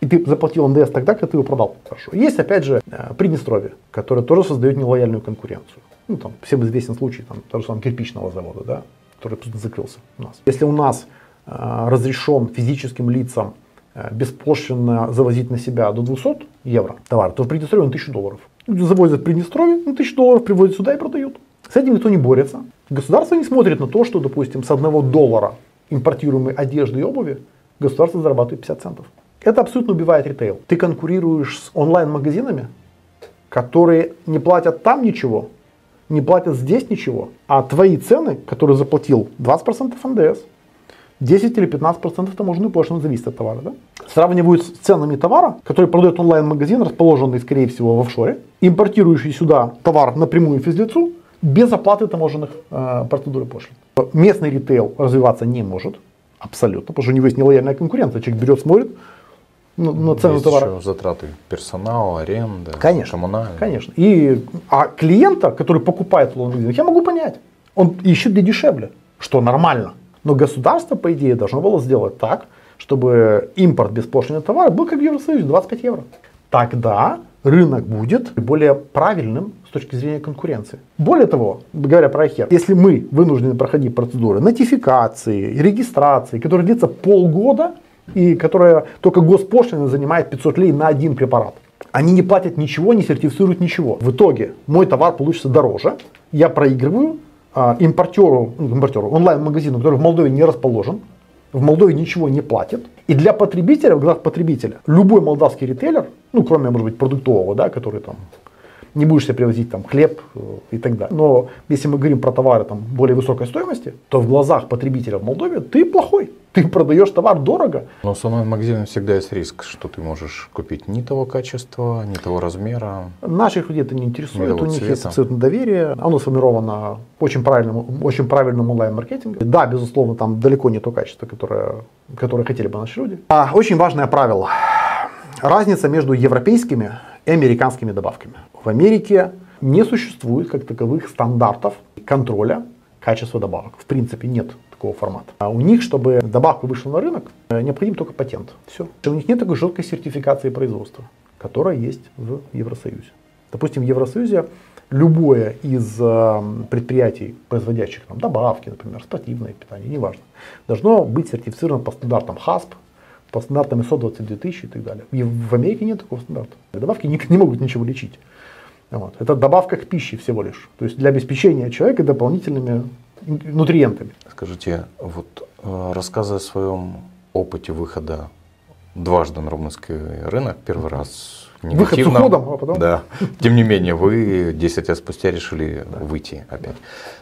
и ты заплатил НДС тогда, когда ты его продал. Хорошо. Есть, опять же, э, Приднестровье, которое тоже создает нелояльную конкуренцию. Ну, там, всем известен случай там, того же самого кирпичного завода, да, который просто закрылся у нас. Если у нас э, разрешен физическим лицам э, беспошлинно завозить на себя до 200 евро товар, то в Приднестровье он 1000 долларов. Люди завозят в Приднестровье, на 1000 долларов привозят сюда и продают. С этим никто не борется. Государство не смотрит на то, что, допустим, с одного доллара импортируемой одежды и обуви государство зарабатывает 50 центов. Это абсолютно убивает ритейл. Ты конкурируешь с онлайн-магазинами, которые не платят там ничего, не платят здесь ничего, а твои цены, которые заплатил 20% НДС, 10 или 15% таможенную пошлину зависит от товара. Да? Сравнивают с ценами товара, который продает онлайн-магазин, расположенный, скорее всего, в офшоре, импортирующий сюда товар напрямую физлицу, без оплаты таможенных э, и пошлин. Местный ритейл развиваться не может, абсолютно, потому что у него есть нелояльная конкуренция. Человек берет, смотрит, на, на цену Есть товара. еще затраты персонала, аренда, Конечно, коммунальные. конечно. И, а клиента, который покупает магазинах, я могу понять. Он ищет где дешевле, что нормально. Но государство, по идее, должно было сделать так, чтобы импорт беспошлиный товара был как в Евросоюзе, 25 евро. Тогда рынок будет более правильным с точки зрения конкуренции. Более того, говоря про Ахер, если мы вынуждены проходить процедуры нотификации, регистрации, которые длится полгода, и которая только госпошлина занимает 500 лей на один препарат. Они не платят ничего, не сертифицируют ничего. В итоге мой товар получится дороже, я проигрываю а, импортеру, ну, импортеру онлайн-магазину, который в Молдове не расположен, в Молдове ничего не платит. И для потребителя, в глазах потребителя, любой молдавский ритейлер, ну кроме, может быть, продуктового, да, который там не будешь себе привозить там хлеб э, и так далее. Но если мы говорим про товары там более высокой стоимости, то в глазах потребителя в Молдове ты плохой. Ты продаешь товар дорого. Но с онлайн-магазином всегда есть риск, что ты можешь купить не того качества, не того размера. Наших людей это не интересует, у них есть цвета. абсолютно доверие, оно сформировано очень правильным, очень правильным онлайн-маркетингом. Да, безусловно, там далеко не то качество, которое, которое хотели бы наши люди. А, очень важное правило. Разница между европейскими и американскими добавками. В Америке не существует как таковых стандартов контроля качества добавок. В принципе, нет такого формата. А у них, чтобы добавка вышла на рынок, э, необходим только патент. Все. У них нет такой жесткой сертификации производства, которая есть в Евросоюзе. Допустим, в Евросоюзе любое из э, предприятий, производящих там, добавки, например, спортивное питание, неважно, должно быть сертифицировано по стандартам ХАСП, по стандартам ISO 22000 и так далее. И в Америке нет такого стандарта. Добавки не, не могут ничего лечить. Вот. Это добавка к пище всего лишь. То есть для обеспечения человека дополнительными нутриентами. Скажите, вот э, рассказывая о своем опыте выхода дважды на румынский рынок, первый раз Выход с негативно. уходом, а потом? Да. [LAUGHS] Тем не менее, вы 10 лет спустя решили выйти опять.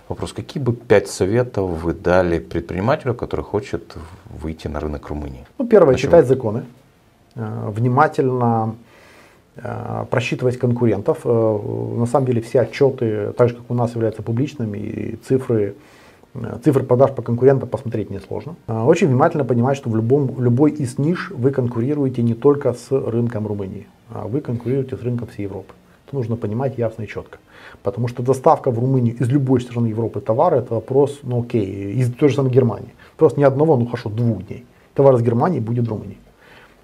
Вопрос, какие бы пять советов вы дали предпринимателю, который хочет выйти на рынок Румынии? Ну, первое, Почему? читать законы, э, внимательно просчитывать конкурентов. Э, На самом деле все отчеты, так же как у нас, являются публичными, и цифры, э, цифры продаж по конкурентам посмотреть несложно. Э, Очень внимательно понимать, что в, любом, любой из ниш вы конкурируете не только с рынком Румынии, а вы конкурируете с рынком всей Европы. Это нужно понимать ясно и четко. Потому что доставка в Румынию из любой страны Европы товара это вопрос, ну окей, из той же самой Германии. Просто не одного, ну хорошо, двух дней. Товар из Германии будет в Румынии.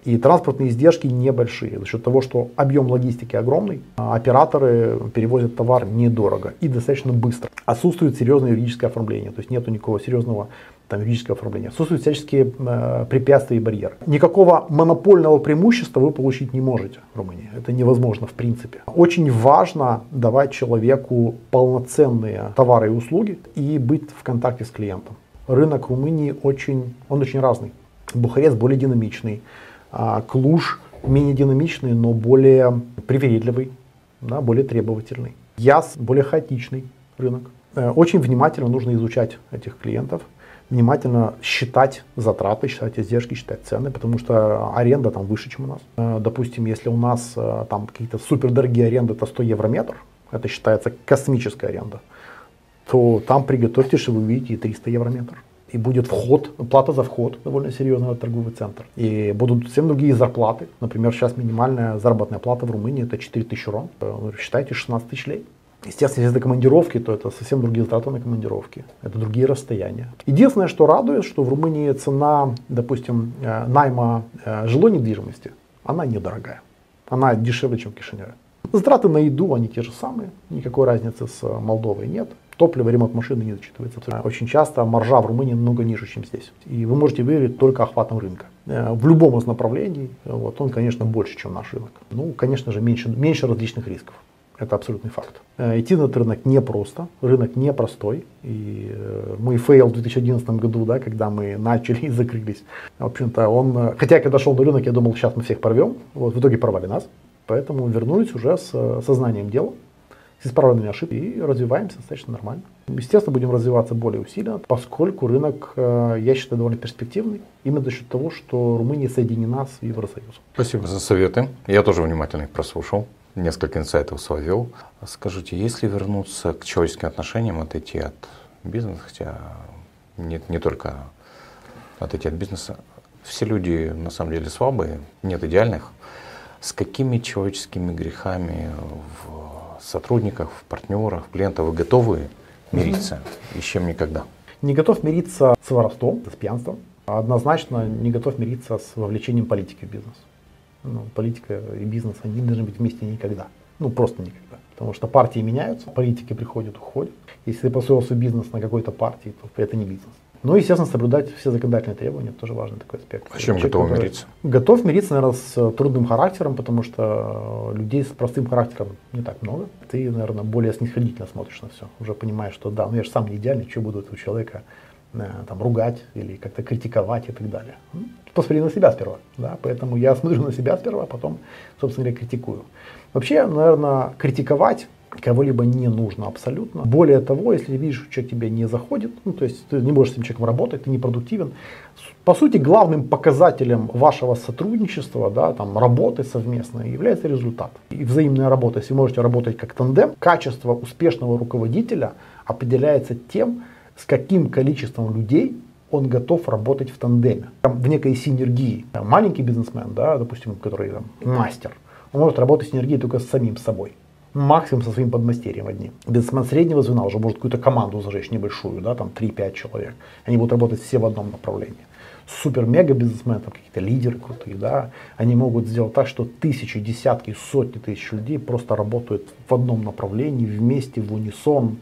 И транспортные издержки небольшие. За счет того, что объем логистики огромный, а операторы перевозят товар недорого и достаточно быстро. Отсутствует серьезное юридическое оформление, то есть нет никакого серьезного там, юридического оформления. Отсутствуют всяческие э, препятствия и барьеры. Никакого монопольного преимущества вы получить не можете в Румынии. Это невозможно в принципе. Очень важно давать человеку полноценные товары и услуги и быть в контакте с клиентом. Рынок Румынии очень, он очень разный. Бухарест более динамичный, Клуж менее динамичный, но более привередливый, да, более требовательный. Яс более хаотичный рынок. Э, Очень внимательно нужно изучать этих клиентов, внимательно считать затраты, считать издержки, считать цены, потому что аренда там выше, чем у нас. Э, Допустим, если у нас э, там какие-то супердорогие аренды, это 100 евро метр, это считается космическая аренда, то там приготовьтесь, что вы увидите и 300 евро метр. И будет вход, плата за вход довольно серьезный в торговый центр. И будут совсем другие зарплаты. Например, сейчас минимальная заработная плата в Румынии это 4 тысячи рон. Э, Считайте 16 тысяч лей. Естественно, если это командировки, то это совсем другие затраты на командировки. Это другие расстояния. Единственное, что радует, что в Румынии цена, допустим, э, найма э, жилой недвижимости, она недорогая. Она дешевле, чем в Кишиневе. Затраты на еду, они те же самые. Никакой разницы с Молдовой нет. Топливо, ремонт машины не зачитывается. Очень часто маржа в Румынии намного ниже, чем здесь. И вы можете выиграть только охватом рынка. Э, в любом из направлений вот, он, конечно, больше, чем наш рынок. Ну, конечно же, меньше, меньше различных рисков. Это абсолютный факт. Э, идти на этот рынок непросто, рынок непростой. И э, мы fail в 2011 году, да, когда мы начали и закрылись. В общем-то, он, хотя когда шел на рынок, я думал, сейчас мы всех порвем. Вот, в итоге порвали нас. Поэтому вернулись уже с сознанием дела с исправленными ошибками и развиваемся достаточно нормально. Естественно, будем развиваться более усиленно, поскольку рынок, э, я считаю, довольно перспективный, именно за счет того, что Румыния соединена с Евросоюзом. Спасибо за советы. Я тоже внимательно их прослушал, несколько инсайтов словил. Скажите, если вернуться к человеческим отношениям, отойти от бизнеса, хотя нет, не только отойти от бизнеса, все люди на самом деле слабые, нет идеальных. С какими человеческими грехами в сотрудников, партнеров, клиентов, вы готовы мириться и с чем никогда? Не готов мириться с воровством, с пьянством. Однозначно не готов мириться с вовлечением политики в бизнес. Ну, политика и бизнес, они должны быть вместе никогда. Ну, просто никогда. Потому что партии меняются, политики приходят, уходят. Если ты построил свой бизнес на какой-то партии, то это не бизнес. Ну, естественно, соблюдать все законодательные требования, тоже важный такой аспект. А с чем готов мириться? Готов мириться, наверное, с трудным характером, потому что людей с простым характером не так много. Ты, наверное, более снисходительно смотришь на все. Уже понимаешь, что да, ну я же сам не идеальный, что буду этого человека э, там, ругать или как-то критиковать и так далее. Ну, посмотри на себя сперва. Да? Поэтому я смотрю на себя сперва, а потом, собственно говоря, критикую. Вообще, наверное, критиковать кого-либо не нужно абсолютно. Более того, если видишь, что человек тебе не заходит, ну, то есть ты не можешь с этим человеком работать, ты не продуктивен, по сути, главным показателем вашего сотрудничества, да, там, работы совместной является результат. И взаимная работа, если можете работать как тандем, качество успешного руководителя определяется тем, с каким количеством людей он готов работать в тандеме, в некой синергии. Маленький бизнесмен, да, допустим, который там, мастер, он может работать в синергии только с самим собой максимум со своим подмастерьем одним. Бизнесмен среднего звена уже может какую-то команду зажечь небольшую, да, там 3-5 человек. Они будут работать все в одном направлении. Супер-мега бизнесмены, там какие-то лидеры крутые, да, они могут сделать так, что тысячи, десятки, сотни тысяч людей просто работают в одном направлении, вместе, в унисон,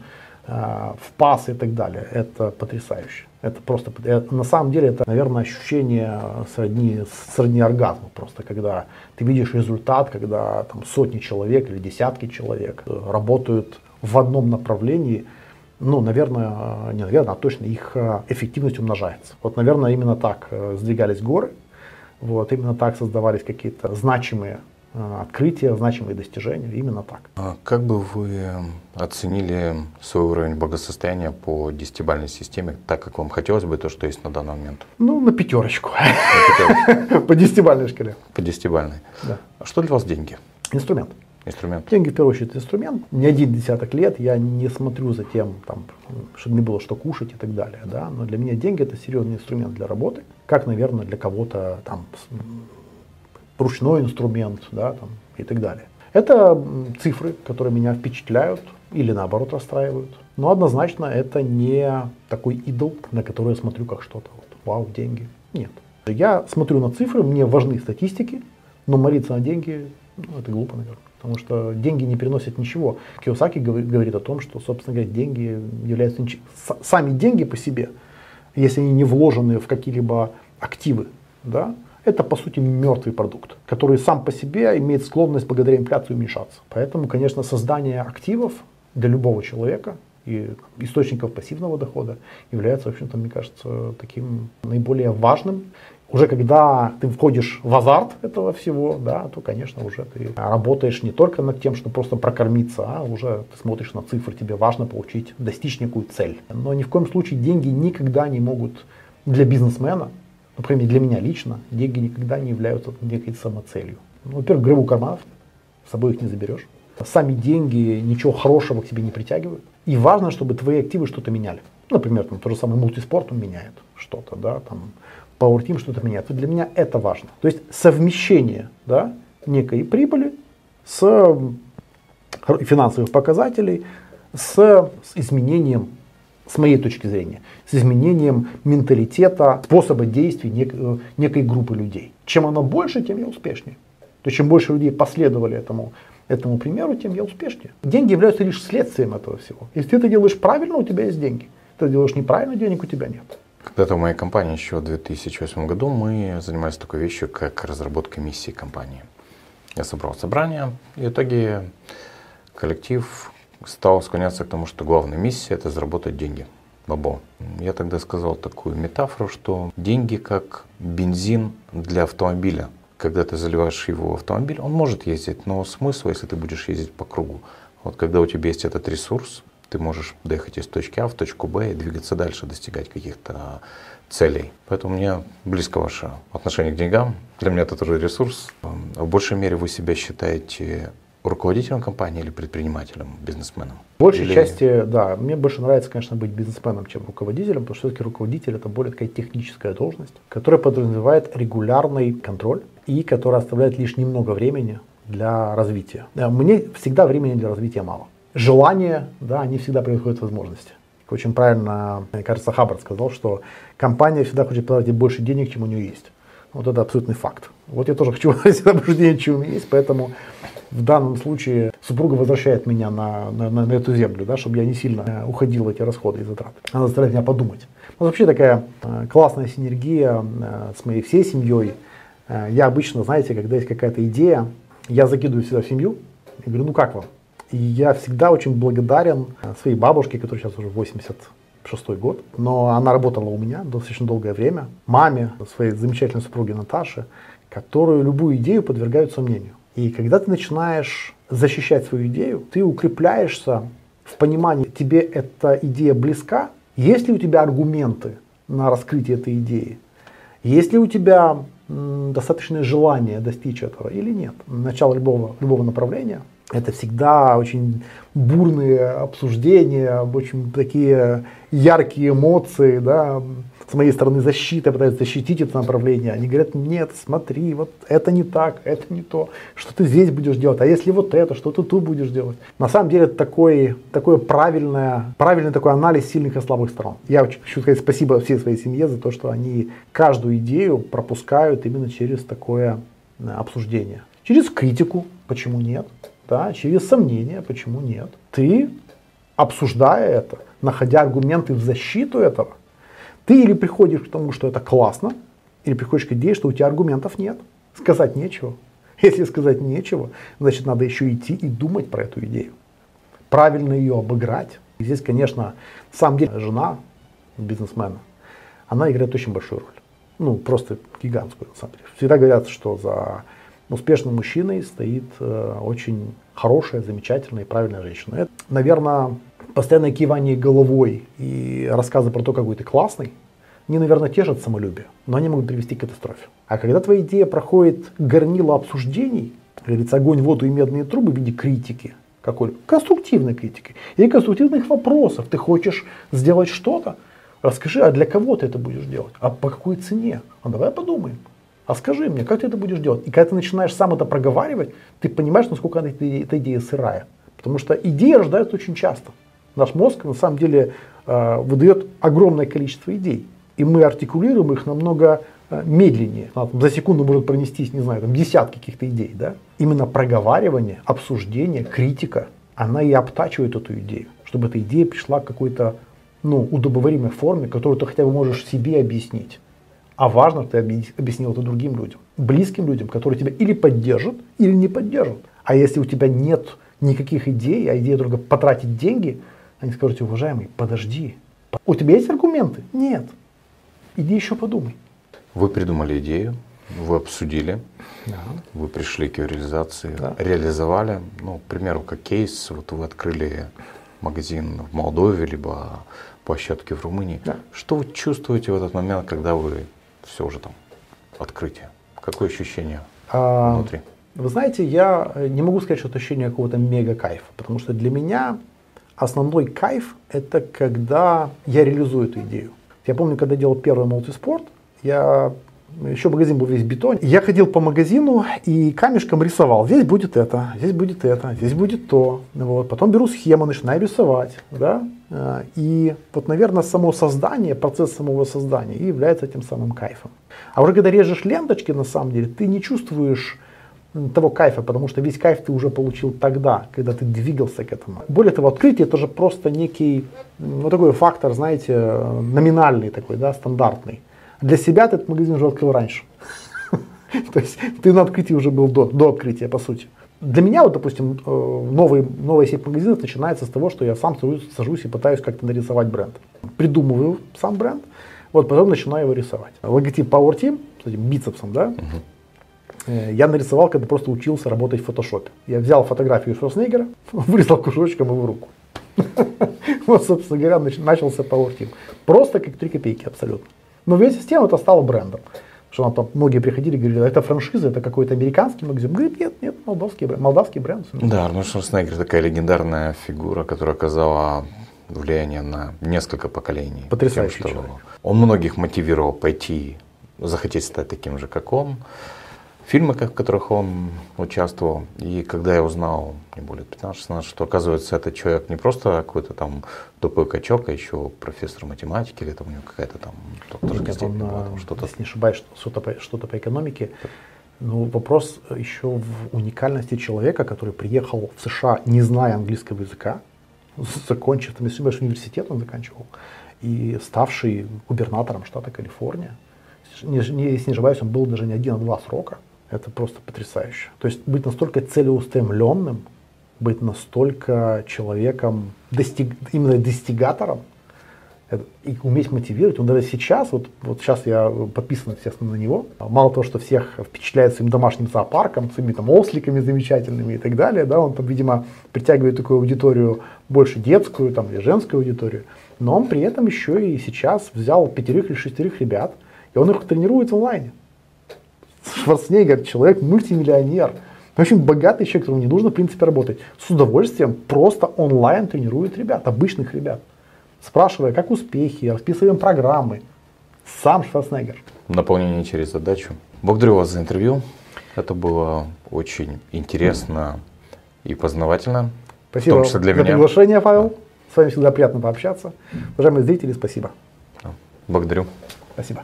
э, в пас и так далее. Это потрясающе. Это просто, это, на самом деле, это, наверное, ощущение сродни, сродни оргазму просто, когда ты видишь результат, когда там сотни человек или десятки человек э, работают в одном направлении, ну, наверное, не наверное, а точно их э, эффективность умножается. Вот, наверное, именно так э, сдвигались горы, вот, именно так создавались какие-то значимые Э, открытия, значимые достижения. Именно так. А как бы вы оценили свой уровень благосостояния по десятибальной системе, так как вам хотелось бы то, что есть на данный момент? Ну, на пятерочку. [LAUGHS] По десятибальной шкале. По десятибальной. Да. А что для вас деньги? Инструмент. Инструмент. Деньги, в первую очередь, инструмент. Не один десяток лет я не смотрю за тем, там, чтобы не было что кушать и так далее. Да? Но для меня деньги это серьезный инструмент для работы. Как, наверное, для кого-то там ручной инструмент да, там, и так далее. Это цифры, которые меня впечатляют или наоборот расстраивают. Но однозначно это не такой идол, на который я смотрю как что-то. Вот, вау, деньги. Нет. Я смотрю на цифры, мне важны статистики, но молиться на деньги, ну, это глупо, наверное. Потому что деньги не приносят ничего. Киосаки говорит о том, что, собственно говоря, деньги являются... Сами деньги по себе, если они не вложены в какие-либо активы, да, это по сути мертвый продукт, который сам по себе имеет склонность благодаря инфляции уменьшаться. Поэтому, конечно, создание активов для любого человека и источников пассивного дохода является, в общем-то, мне кажется, таким наиболее важным. Уже когда ты входишь в азарт этого всего, да, то, конечно, уже ты работаешь не только над тем, что просто прокормиться, а уже ты смотришь на цифры, тебе важно получить, достичь некую цель. Но ни в коем случае деньги никогда не могут для бизнесмена например, для меня лично, деньги никогда не являются некой самоцелью. Ну, во-первых, грыбу карманов, с собой их не заберешь. Сами деньги ничего хорошего к себе не притягивают. И важно, чтобы твои активы что-то меняли. Например, там, то же самое мультиспорт он меняет что-то, да, там, Power Team что-то меняет. Для меня это важно. То есть совмещение да, некой прибыли с финансовых показателей, с, с изменением с моей точки зрения, с изменением менталитета, способа действий нек, э, некой группы людей. Чем оно больше, тем я успешнее. То есть чем больше людей последовали этому этому примеру, тем я успешнее. Деньги являются лишь следствием этого всего. Если ты это делаешь правильно, у тебя есть деньги. Ты делаешь неправильно, денег у тебя нет. Когда-то в моей компании еще в 2008 году мы занимались такой вещью, как разработка миссии компании. Я собрал собрание, и в итоге коллектив стал склоняться к тому, что главная миссия – это заработать деньги. Бабо. Я тогда сказал такую метафору, что деньги как бензин для автомобиля. Когда ты заливаешь его в автомобиль, он может ездить, но смысл, если ты будешь ездить по кругу. Вот когда у тебя есть этот ресурс, ты можешь доехать из точки А в точку Б и двигаться дальше, достигать каких-то целей. Поэтому мне близко ваше отношение к деньгам. Для меня это тоже ресурс. В большей мере вы себя считаете руководителем компании или предпринимателем, бизнесменом? В большей или... части, да. Мне больше нравится, конечно, быть бизнесменом, чем руководителем, потому что все-таки руководитель это более такая техническая должность, которая подразумевает регулярный контроль и которая оставляет лишь немного времени для развития. Мне всегда времени для развития мало. Желания, да, они всегда происходят возможности. Очень правильно, мне кажется, Хаббард сказал, что компания всегда хочет потратить больше денег, чем у нее есть. Вот это абсолютный факт. Вот я тоже [LAUGHS] хочу всегда больше денег, чем у меня есть, поэтому в данном случае супруга возвращает меня на, на, на, эту землю, да, чтобы я не сильно э, уходил в эти расходы и затраты. Она заставляет меня подумать. Вот вообще такая э, классная синергия э, с моей всей семьей. Я обычно, знаете, когда есть какая-то идея, я закидываю всегда в семью и говорю, ну как вам? И я всегда очень благодарен своей бабушке, которая сейчас уже 80 шестой год, но она работала у меня достаточно долгое время, маме, своей замечательной супруге Наташе, которую любую идею подвергают сомнению. И когда ты начинаешь защищать свою идею, ты укрепляешься в понимании, тебе эта идея близка, есть ли у тебя аргументы на раскрытие этой идеи, есть ли у тебя достаточное желание достичь этого или нет. Начало любого, любого направления это всегда очень бурные обсуждения, очень такие яркие эмоции, да, с моей стороны защита, пытаются защитить это направление. Они говорят, нет, смотри, вот это не так, это не то, что ты здесь будешь делать, а если вот это, что ты тут будешь делать. На самом деле это такой, такое правильное, правильный такой анализ сильных и слабых сторон. Я хочу сказать спасибо всей своей семье за то, что они каждую идею пропускают именно через такое э, обсуждение. Через критику, почему нет, да, через сомнения, почему нет. Ты, обсуждая это, находя аргументы в защиту этого, ты или приходишь к тому, что это классно, или приходишь к идее, что у тебя аргументов нет. Сказать нечего. [LAUGHS] Если сказать нечего, значит надо еще идти и думать про эту идею. Правильно ее обыграть. И здесь, конечно, на самом деле жена бизнесмена, она играет очень большую роль. Ну, просто гигантскую, на самом деле. Всегда говорят, что за успешным мужчиной стоит э, очень хорошая, замечательная и правильная женщина. Это, наверное, постоянное кивание головой и рассказы про то, какой ты классный, они, наверное, тешат самолюбие, но они могут привести к катастрофе. А когда твоя идея проходит горнило обсуждений, говорится, огонь, воду и медные трубы в виде критики, какой конструктивной критики или конструктивных вопросов. Ты хочешь сделать что-то, расскажи, а для кого ты это будешь делать, а по какой цене, а давай подумаем. А скажи мне, как ты это будешь делать? И когда ты начинаешь сам это проговаривать, ты понимаешь, насколько эта идея сырая. Потому что идеи рождаются очень часто. Наш мозг на самом деле э, выдает огромное количество идей. И мы артикулируем их намного э, медленнее. За секунду может пронестись, не знаю, там десятки каких-то идей. Да? Именно проговаривание, обсуждение, критика, она и обтачивает эту идею. Чтобы эта идея пришла к какой-то ну, удобоваримой форме, которую ты хотя бы можешь себе объяснить. А важно, что ты объяснил это другим людям, близким людям, которые тебя или поддержат, или не поддержат. А если у тебя нет никаких идей, а идея только потратить деньги, они скажут, уважаемый, подожди, у тебя есть аргументы? Нет. Иди еще подумай. Вы придумали идею, вы обсудили, да. вы пришли к ее реализации, да. реализовали. Ну, к примеру, как кейс, вот вы открыли магазин в Молдове, либо площадке в Румынии. Да. Что вы чувствуете в этот момент, когда вы все уже там, открытие? Какое ощущение а, внутри? Вы знаете, я не могу сказать, что это ощущение какого-то мега кайфа, потому что для меня основной кайф это когда я реализую эту идею. Я помню, когда делал первый мультиспорт, я еще магазин был весь бетон. Я ходил по магазину и камешком рисовал. Здесь будет это, здесь будет это, здесь будет то. Вот. Потом беру схему, начинаю рисовать. Да? А, и вот, наверное, само создание, процесс самого создания и является тем самым кайфом. А уже когда режешь ленточки, на самом деле, ты не чувствуешь того кайфа, потому что весь кайф ты уже получил тогда, когда ты двигался к этому. Более того, открытие это же просто некий, ну такой фактор, знаете, номинальный такой, да, стандартный. Для себя ты этот магазин уже открыл раньше. [LAUGHS] То есть ты на открытии уже был до, до открытия, по сути. Для меня, вот, допустим, э, новый, новая сеть магазинов начинается с того, что я сам сажусь, и пытаюсь как-то нарисовать бренд. Придумываю сам бренд, вот потом начинаю его рисовать. Логотип Power Team этим бицепсом, да, uh-huh. Я нарисовал, когда просто учился работать в фотошопе. Я взял фотографию Шварценеггера, [LAUGHS] вырезал кружочком его руку. [LAUGHS] Вот, собственно говоря, начался Power Team. Просто как три копейки абсолютно. Но вместе с тем это стало брендом. Что там многие приходили и говорили, это франшиза, это какой-то американский магазин. Говорит, нет, нет, молдавский бренд. Молдавский бренд. Да, Арнольд Шварценеггер такая легендарная фигура, которая оказала влияние на несколько поколений. Потрясающий тем, что человек. Он многих мотивировал пойти, захотеть стать таким же, как он фильмы, в которых он участвовал. И когда я узнал, не более 15-16, что оказывается этот человек не просто какой-то там тупой качок, а еще профессор математики, или там у него какая-то там докторская степень была, что-то. Если не ошибаюсь, что-то по, что-то по экономике. Ну, вопрос еще в уникальности человека, который приехал в США, не зная английского языка, закончив, там, если университет он заканчивал, и ставший губернатором штата Калифорния. Не, не, если не ошибаюсь, он был даже не один, а два срока. Это просто потрясающе. То есть быть настолько целеустремленным, быть настолько человеком, достиг, именно достигатором, и уметь мотивировать. Он даже сейчас, вот, вот сейчас я подписан, естественно, на него. Мало того, что всех впечатляет своим домашним зоопарком, своими там осликами замечательными и так далее, да, он там, видимо, притягивает такую аудиторию больше детскую там, или женскую аудиторию. Но он при этом еще и сейчас взял пятерых или шестерых ребят, и он их тренирует в онлайне. Шварценеггер, человек мультимиллионер, очень богатый человек, которому не нужно, в принципе, работать. С удовольствием просто онлайн тренирует ребят, обычных ребят. Спрашивая, как успехи, расписываем программы. Сам Шварценеггер. Наполнение через задачу. Благодарю вас за интервью. Это было очень интересно и познавательно. Спасибо в том числе для за меня. приглашение, Павел. С вами всегда приятно пообщаться. Уважаемые зрители, спасибо. Благодарю. Спасибо.